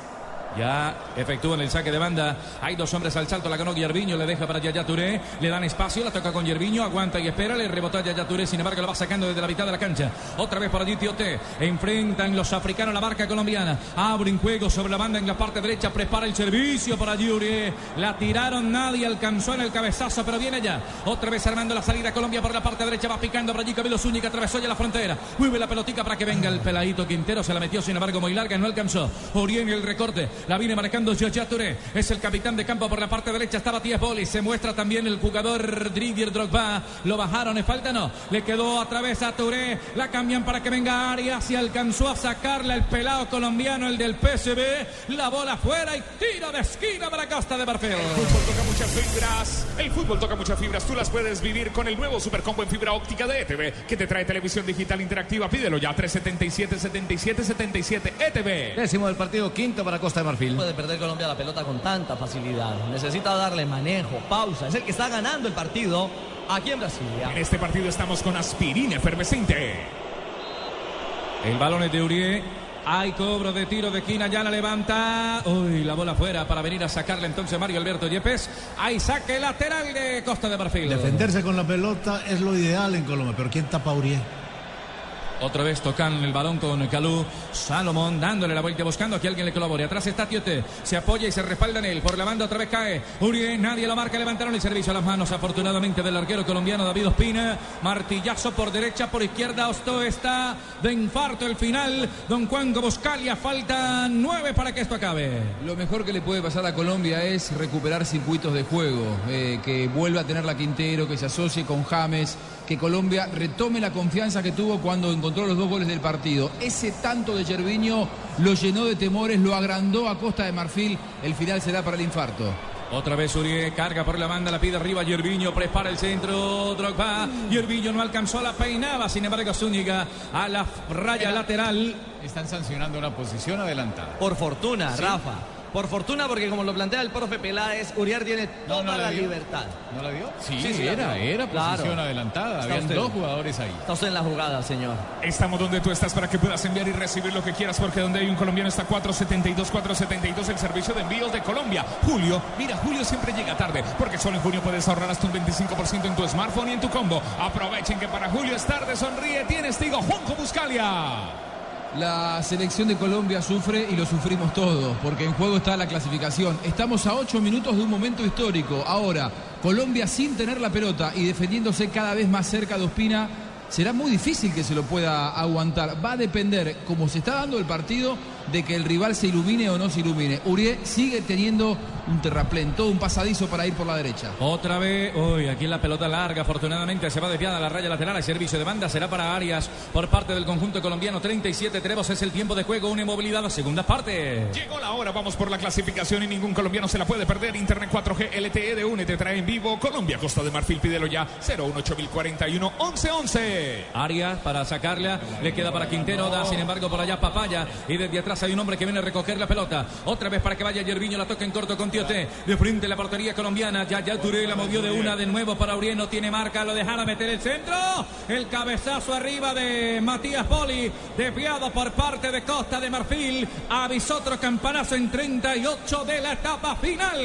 Ya efectúan el saque de banda. Hay dos hombres al salto. La ganó Yerviño. Le deja para Yaya Touré. Le dan espacio. La toca con Yerviño. Aguanta y espera. Le rebotó a Yaya Touré. Sin embargo, lo va sacando desde la mitad de la cancha. Otra vez para Tiote. Enfrentan los africanos la marca colombiana. Abren juego sobre la banda en la parte derecha. Prepara el servicio para Yuri. La tiraron. Nadie alcanzó en el cabezazo. Pero viene ya. Otra vez armando la salida. Colombia por la parte derecha. Va picando por allí Camilo Zúñiga. Atravesó ya la frontera. Mueve la pelotica para que venga el peladito Quintero. Se la metió. Sin embargo, muy larga. No alcanzó. Orien el recorte. La viene marcando Yaya Touré. Es el capitán de campo por la parte derecha. Estaba Tías Boli. Se muestra también el jugador Didier Drogba. Lo bajaron. ¿Le falta? No. Le quedó a través a Touré. La cambian para que venga Arias. Y alcanzó a sacarla el pelado colombiano, el del PSB. La bola fuera y tiro de esquina para Costa de Marfil. El fútbol toca muchas fibras. El fútbol toca muchas fibras. Tú las puedes vivir con el nuevo Supercombo en fibra óptica de ETV que te trae televisión digital interactiva. Pídelo ya 377 77 77 ETV. Décimo del partido, quinto para Costa de Marfil. Puede perder Colombia la pelota con tanta facilidad. Necesita darle manejo, pausa. Es el que está ganando el partido aquí en Brasilia. En este partido estamos con aspirina efervescente. El balón es de Urié. Hay cobro de tiro de esquina, ya la levanta. Uy, la bola fuera para venir a sacarle entonces Mario Alberto Yepes. Hay saque lateral de Costa de Marfil. Defenderse con la pelota es lo ideal en Colombia, pero ¿quién tapa a Urié? Otra vez tocan el balón con Calú. Salomón dándole la vuelta buscando que alguien le colabore. Atrás está Tiote. Se apoya y se respalda en él. Por la banda otra vez cae. Urié, nadie lo marca. Levantaron el servicio a las manos afortunadamente del arquero colombiano David Ospina. Martillazo por derecha, por izquierda. Osto está de infarto el final. Don Juan Buscalia. Faltan nueve para que esto acabe. Lo mejor que le puede pasar a Colombia es recuperar circuitos de juego. eh, que vuelva a tener la Quintero, que se asocie con James. Que Colombia retome la confianza que tuvo cuando encontró los dos goles del partido. Ese tanto de Gerviño lo llenó de temores, lo agrandó a Costa de Marfil. El final será para el infarto. Otra vez Urié carga por la banda, la pide arriba Yerviño, prepara el centro, Drogba. Yerviño no alcanzó, la peinaba, sin embargo Zúñiga a la raya lateral. Están sancionando una posición adelantada. Por fortuna, Sí. Rafa. Por fortuna, porque como lo plantea el profe Peláez, Uriar tiene toda no la libertad. ¿No la vio? Sí, Sí, sí la era, era Claro. posición adelantada. Está Habían usted. dos jugadores ahí. Está usted en la jugada, señor. Estamos donde tú estás para que puedas enviar y recibir lo que quieras, porque donde hay un colombiano está 472, 472 el servicio de envíos de Colombia. Julio, mira, Julio siempre llega tarde, porque solo en junio puedes ahorrar hasta un 25% en tu smartphone y en tu combo. Aprovechen que para Julio es tarde, sonríe, tienes Tigo Juanjo Buscalia. La selección de Colombia sufre y lo sufrimos todos, porque en juego está la clasificación. Estamos a ocho minutos de un momento histórico. Ahora, Colombia sin tener la pelota y defendiéndose cada vez más cerca de Ospina, será muy difícil que se lo pueda aguantar. Va a depender, como se está dando el partido, de que el rival se ilumine o no se ilumine. Urié sigue teniendo un terraplén, todo un pasadizo para ir por la derecha. Otra vez, uy, aquí la pelota larga, afortunadamente se va desviada a la raya lateral, el servicio de banda será para Arias por parte del conjunto colombiano, 37 tenemos, es el tiempo de juego, una inmovilidad, segunda parte. Llegó la hora, vamos por la clasificación y ningún colombiano se la puede perder. Internet 4G LTE de UNE te trae en vivo Colombia, Costa de Marfil, pídelo ya 018041 1111. Arias para sacarla, le queda para Quintero, da sin embargo por allá Papaya y desde atrás hay un hombre que viene a recoger la pelota. Otra vez para que vaya Yerviño, la toca en corto con Tioté. De frente la portería colombiana, ya ya Touré la movió de una de nuevo para Uriel, no tiene marca, lo dejará meter el centro. El cabezazo arriba de Matías Poli, desviado por parte de Costa de Marfil. Avisó otro campanazo en 38 de la etapa final.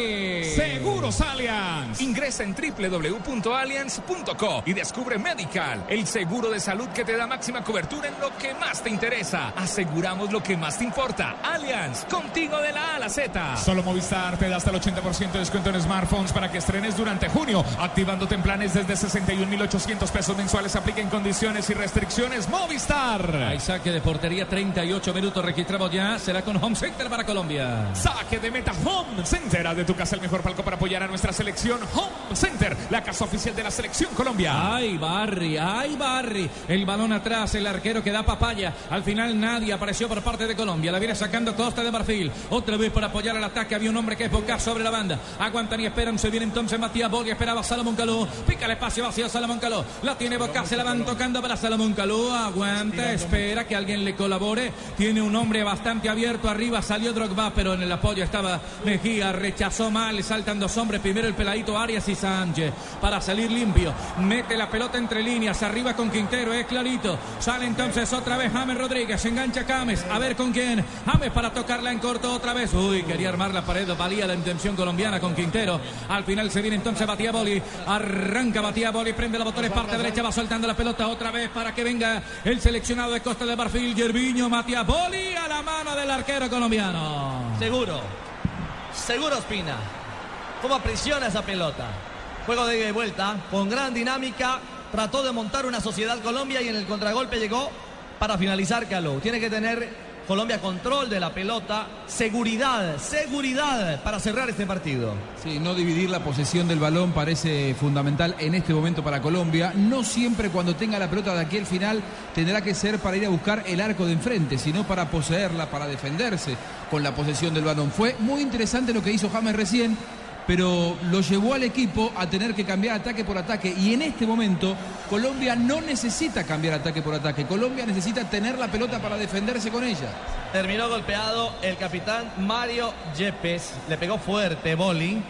Seguros Allianz. Ingresa en www.allianz.co y descubre Medical, el seguro de salud que te da máxima cobertura en lo que más te interesa. Aseguramos lo que más te importa. Allianz, contigo de la A a la Z. Solo Movistar te da hasta el 80% de descuento en smartphones para que estrenes durante junio, activándote en planes desde 61.800 pesos mensuales. Apliquen condiciones y restricciones. Movistar. Hay saque de portería, 38 minutos registramos ya. Será con Home Center para Colombia. Saque de meta Home Center. Haz de tu casa el mejor palco para apoyar a nuestra selección. Home Center, la casa oficial de la selección Colombia. Ay, Barry, ay, Barry. El balón atrás, el arquero que da papaya. Al final nadie apareció por parte de Colombia. La viene sacando Costa de Marfil. Otra vez para apoyar al ataque. Había un hombre que es boca sobre la banda. Aguantan y esperan. Se viene entonces Matías Boli. Esperaba Salomón Caló. Pica el espacio vacío Salomón Caló. La tiene boca. Se la van tocando para Salomón Caló. Aguanta, espera que alguien le colabore. Tiene un hombre bastante abierto arriba. Salió Drogba, pero en el apoyo estaba Mejía. Rechazó mal. Saltan dos hombres. Primero el peladito Arias y Sánchez. Para salir limpio. Mete la pelota entre líneas. Arriba con Quintero. Es clarito. Sale entonces otra vez James Rodríguez. Engancha Cames. A ver con quién. James para tocarla en corto otra vez. Uy, quería armar la pared. Valía la intención colombiana con Quintero. Al final se viene entonces Batía Boli. Arranca Batía Boli. Prende la botones parte derecha. Va soltando la pelota otra vez para que venga el seleccionado de Costa de Marfil. Yerviño Matías Boli a la mano del arquero colombiano. Seguro. Seguro Espina. ¿Cómo aprisiona esa pelota? Juego de ida y vuelta. Con gran dinámica. Trató de montar una sociedad Colombia y en el contragolpe llegó para finalizar Calou. Tiene que tener Colombia control de la pelota, seguridad, seguridad para cerrar este partido. Sí, no dividir la posesión del balón parece fundamental en este momento para Colombia. No siempre cuando tenga la pelota de aquí al final tendrá que ser para ir a buscar el arco de enfrente, sino para poseerla, para defenderse con la posesión del balón. Fue muy interesante lo que hizo James recién pero lo llevó al equipo a tener que cambiar ataque por ataque. Y en este momento Colombia no necesita cambiar ataque por ataque. Colombia necesita tener la pelota para defenderse con ella. Terminó golpeado el capitán Mario Yepes. Le pegó fuerte Boli.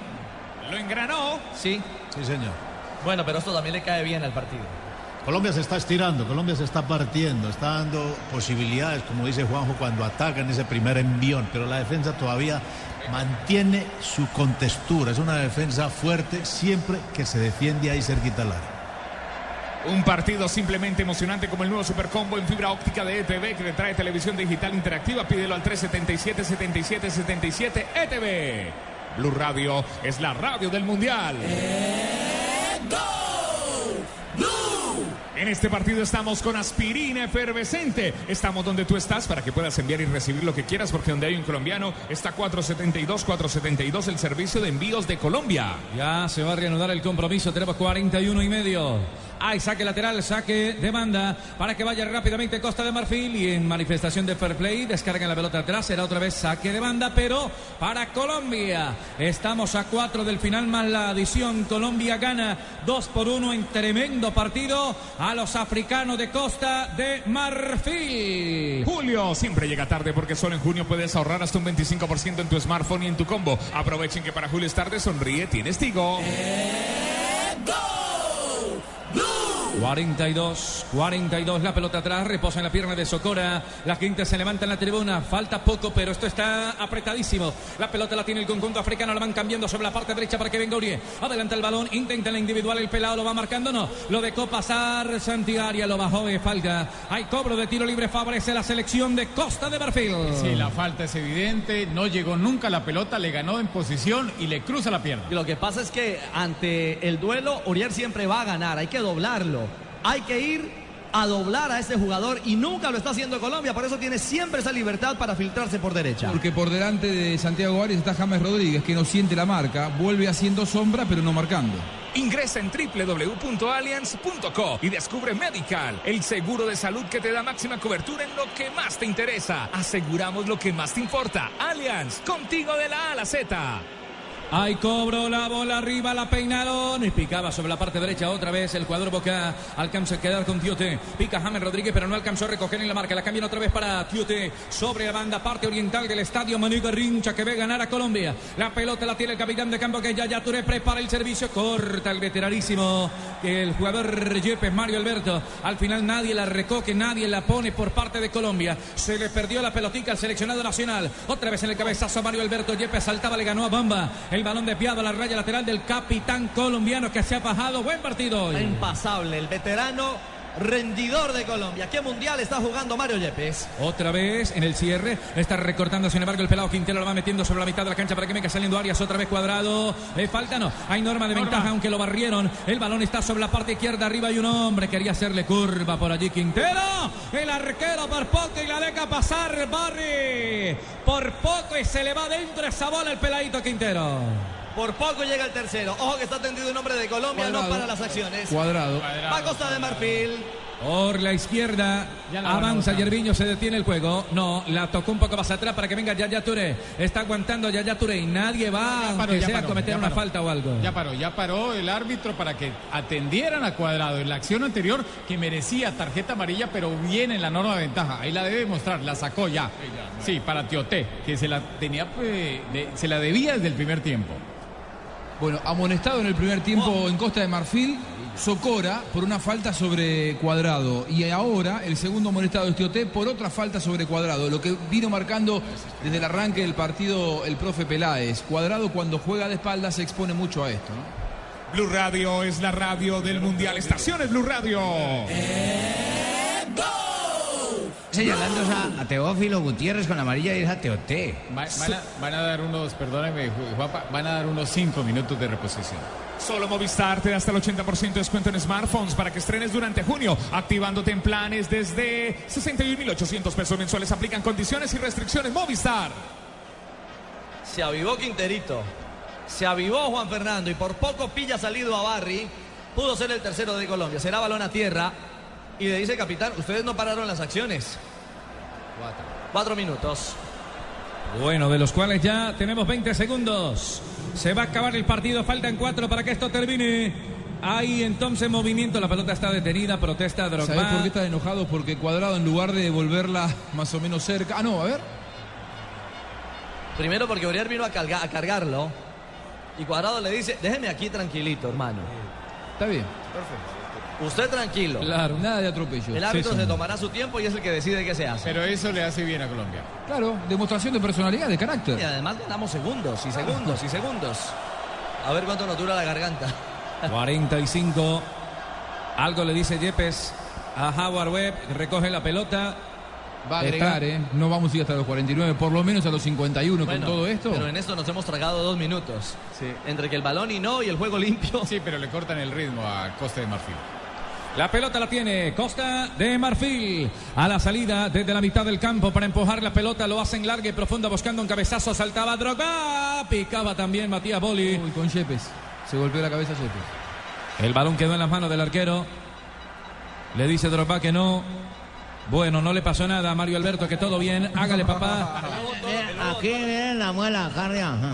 Lo engranó. Sí. Sí, señor. Bueno, pero esto también le cae bien al partido. Colombia se está estirando, Colombia se está partiendo, está dando posibilidades, como dice Juanjo, cuando atacan ese primer envión, pero la defensa todavía mantiene su contextura. Es una defensa fuerte siempre que se defiende ahí cerquita al área. Un partido simplemente emocionante como el nuevo Supercombo en fibra óptica de ETV que le trae televisión digital interactiva. Pídelo al 377 77 77 ETV. Blue Radio es la radio del Mundial. En este partido estamos con aspirina efervescente. Estamos donde tú estás para que puedas enviar y recibir lo que quieras, porque donde hay un colombiano está 472, 472 el servicio de envíos de Colombia. Ya se va a reanudar el compromiso. Tenemos 41 y medio. Hay saque lateral, saque de banda para que vaya rápidamente Costa de Marfil y en manifestación de fair play descargan la pelota atrás. Será otra vez saque de banda, pero para Colombia. Estamos a cuatro del final más la adición. Colombia gana 2 por 1 en tremendo partido a los africanos de Costa de Marfil. Julio siempre llega tarde porque solo en junio puedes ahorrar hasta un 25% en tu smartphone y en tu combo. Aprovechen que para Julio es tarde, sonríe, tienes Tigo. 42, 42, la pelota atrás, reposa en la pierna de Socora. La quinta se levanta en la tribuna, falta poco, pero esto está apretadísimo. La pelota la tiene el conjunto africano, la van cambiando sobre la parte derecha para que venga Urié. Adelanta el balón, intenta la individual, el pelado lo va marcando, no. Lo dejó pasar Santiaria, lo bajó de falta. Hay cobro de tiro libre, favorece la selección de Costa de Marfil. Sí, la falta es evidente, no llegó nunca la pelota, le ganó en posición y le cruza la pierna. Y lo que pasa es que ante el duelo, Uriel siempre va a ganar, hay que doblarlo. Hay que ir a doblar a ese jugador y nunca lo está haciendo Colombia, por eso tiene siempre esa libertad para filtrarse por derecha. Porque por delante de Santiago Arias está James Rodríguez, que no siente la marca, vuelve haciendo sombra, pero no marcando. Ingresa en www.allianz.co y descubre Medical, el seguro de salud que te da máxima cobertura en lo que más te interesa. Aseguramos lo que más te importa. Allianz, contigo de la A a la Z. Hay cobro, la bola arriba, la peinaron y picaba sobre la parte derecha otra vez el jugador Boca. Alcanza a quedar con Tiote. Pica James Rodríguez, pero no alcanzó a recoger en la marca. La cambian otra vez para Tiote sobre la banda, parte oriental del estadio Manuel Rincha que ve ganar a Colombia. La pelota la tiene el capitán de campo que es Yaya Touré. Prepara el servicio, corta el veteranísimo. El jugador Yepes, Mario Alberto. Al final nadie la recoge, nadie la pone por parte de Colombia. Se le perdió la pelotica al seleccionado nacional. Otra vez en el cabezazo Mario Alberto. Yepes saltaba, le ganó a Bamba. El balón desviado a la raya lateral del capitán colombiano que se ha bajado. Buen partido hoy. Impasable, el veterano rendidor de Colombia. ¿Qué mundial está jugando Mario Yepes? Otra vez en el cierre. Está recortando, sin embargo, el pelado Quintero lo va metiendo sobre la mitad de la cancha para que venga saliendo Arias. Otra vez cuadrado. Eh, falta, no. Hay norma de ventaja, aunque lo barrieron. El balón está sobre la parte izquierda. Arriba hay un hombre. Quería hacerle curva por allí Quintero. El arquero por poco y la deja pasar Barry. Por poco y se le va dentro esa bola el peladito Quintero. Por poco llega el tercero. Ojo que está tendido un hombre de Colombia, no para las acciones. Cuadrado. Va a Costa de Marfil. Por la izquierda avanza Yerviño, se detiene el juego. No, la tocó un poco más atrás para que venga Yaya Touré. Está aguantando Yaya Touré y nadie va Ya paró, aunque ya sea a cometer ya una paró. falta o algo. Ya paró, ya paró el árbitro para que atendieran a Cuadrado en la acción anterior que merecía tarjeta amarilla, pero bien en la norma de ventaja. Ahí la debe mostrar, la sacó ya. Sí, para Tioté, que se la tenía, pues, de- se la debía desde el primer tiempo. Bueno, amonestado en el primer tiempo en Costa de Marfil Socora por una falta sobre Cuadrado y ahora el segundo molestado es Tioté por otra falta sobre Cuadrado, lo que vino marcando desde el arranque del partido el profe Peláez. Cuadrado cuando juega de espaldas se expone mucho a esto. ¿no? Blue Radio es la radio del Mundial. Estaciones Blue Radio. Señalando a, a Teófilo Gutiérrez con la amarilla y es a Teoté. Va- van, a, van a dar unos, perdóneme, Ju- Juanpa, van a dar unos cinco minutos de reposición. Solo Movistar te da hasta el 80% de descuento en smartphones para que estrenes durante junio, activándote en planes desde 61.800 pesos mensuales. Aplican condiciones y restricciones. Movistar. Se avivó Quinterito. Se avivó Juan Fernando y por poco pilla salido a Barry. Pudo ser el tercero de Colombia. Será balón a tierra. Y le dice el capitán, ustedes no pararon las acciones. Cuatro minutos. Bueno, de los cuales ya tenemos 20 segundos. Se va a acabar el partido, faltan cuatro para que esto termine. Hay entonces movimiento, la pelota está detenida, protesta ¿Sabés Drogba. por qué están enojados? Porque Cuadrado en lugar de devolverla más o menos cerca... Ah, no, a ver. Primero porque Uriel vino a, carga- a cargarlo. Y Cuadrado le dice, déjeme aquí tranquilito, hermano. Está bien. Usted tranquilo. Claro, nada de atropello. El árbitro Sí, se tomará su tiempo y es el que decide qué se hace. Pero eso le hace bien a Colombia. Claro, demostración de personalidad, de carácter. Y además ganamos segundos y segundos y segundos. A ver cuánto nos dura la garganta. 45. Algo le dice Yepes a Howard Webb, recoge la pelota. Va a agregar, ¿eh? No vamos a ir hasta los 49, por lo menos a los 51 Bueno, con todo esto. Pero en esto nos hemos tragado dos minutos. Entre que el balón y no y el juego limpio. Sí, pero le cortan el ritmo a Costa de Marfil. La pelota la tiene Costa de Marfil. A la salida desde la mitad del campo para empujar la pelota. Lo hacen larga y profunda buscando un cabezazo. Saltaba Drogba. Picaba también Matías Boli. Uy, con Yepes. Se golpeó la cabeza Yepes. El balón quedó en las manos del arquero. Le dice Drogba que no. Bueno, no le pasó nada a Mario Alberto, que todo bien. Hágale, papá. Aquí viene la muela, ajá.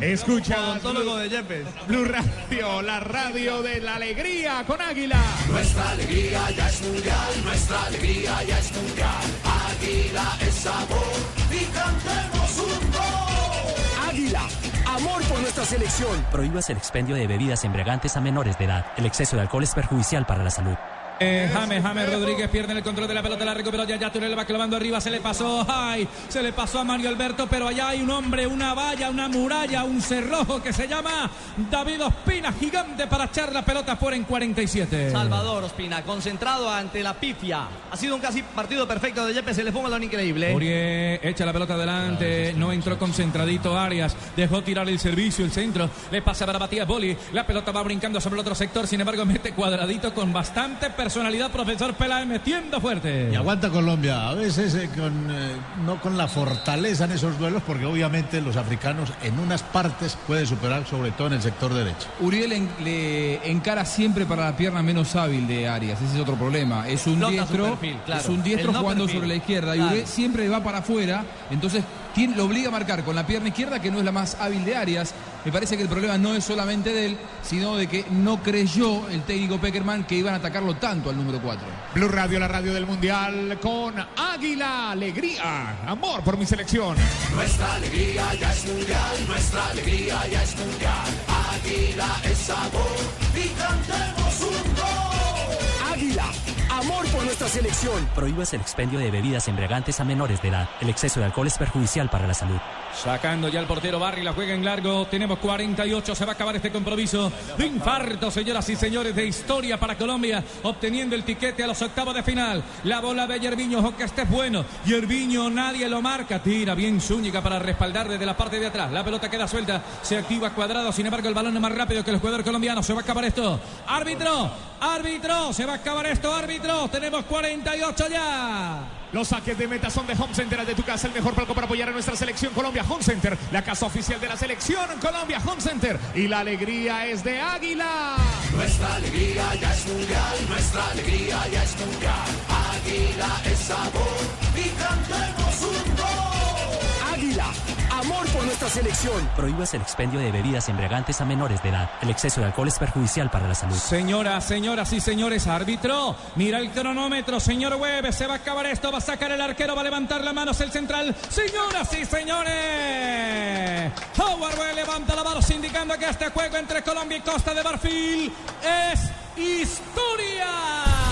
Escucha Odontólogo de Yepes. Blue Radio, la radio de la alegría con Águila. Nuestra alegría ya es mundial, nuestra alegría ya es mundial. Águila es sabor y cantemos un gol. Águila, amor por nuestra selección. Prohíbas el expendio de bebidas embriagantes a menores de edad. El exceso de alcohol es perjudicial para la salud. Eh, James, James Rodríguez pierde el control de la pelota, la recuperó ya, ya Turel va clavando arriba, se le pasó, ay, se le pasó a Mario Alberto, pero allá hay un hombre, una valla, una muralla, un cerrojo que se llama David Ospina, gigante para echar la pelota fuera en 47. Salvador Ospina, concentrado ante la pifia. Ha sido un casi partido perfecto de Yepes. Se le fue un balón increíble. Urié echa la pelota adelante, no entró concentradito Arias, dejó tirar el servicio, el centro, le pasa para Matías Boli, la pelota va brincando sobre el otro sector, sin embargo mete cuadradito con bastante personalidad, profesor Peláez metiendo fuerte. Y aguanta Colombia, a veces eh, con, eh, no con la fortaleza en esos duelos, porque obviamente los africanos en unas partes pueden superar, sobre todo en el sector derecho. Uriel en- le encara siempre para la pierna menos hábil de Arias. Ese es otro problema. Es un Explota diestro, perfil, claro. es un diestro no jugando perfil. sobre la izquierda. Claro. Y Uriel siempre va para afuera. Entonces tiene- lo obliga a marcar con la pierna izquierda, que no es la más hábil de Arias. Me parece que el problema no es solamente de él, sino de que no creyó el técnico Peckerman que iban a atacarlo tanto al número 4. Blue Radio, la radio del mundial con Águila, alegría, amor por mi selección. Nuestra alegría ya es mundial, nuestra alegría ya es mundial. Águila es sabor y cantemos un gol. Águila, amor por nuestra selección. Prohíbas el expendio de bebidas embriagantes a menores de edad. El exceso de alcohol es perjudicial para la salud. Sacando ya el portero Barry, la juega en largo. Tenemos 48, se va a acabar este compromiso. De infarto, señoras y señores, de historia para Colombia, obteniendo el tiquete a los octavos de final. La bola de Yerviño, ojo que este es bueno. Yerviño, nadie lo marca. Tira bien Zúñiga para respaldar desde la parte de atrás. La pelota queda suelta, se activa cuadrado. Sin embargo, el balón es más rápido que el jugador colombiano. Se va a acabar esto. Árbitro, árbitro, se va a acabar esto, árbitro. Tenemos 48 ya. Los saques de meta son de Home Center, el de tu casa, el mejor palco para apoyar a nuestra selección Colombia. Home Center, la casa oficial de la selección Colombia. Home Center. Y la alegría es de Águila. Nuestra alegría ya es mundial, nuestra alegría ya es mundial. Águila es sabor y cantemos por nuestra selección. Prohíbas el expendio de bebidas embriagantes a menores de edad. El exceso de alcohol es perjudicial para la salud. Señoras, señoras y señores, árbitro, mira el cronómetro, señor Webb, se va a acabar esto, va a sacar el arquero, va a levantar la mano, es el central. Señoras y señores, Howard Webb levanta la mano indicando que este juego entre Colombia y Costa de Marfil es historia.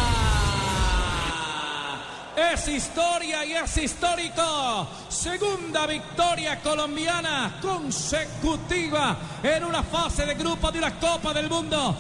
Es historia y es histórico. Segunda victoria colombiana consecutiva en una fase de grupo de una Copa del Mundo.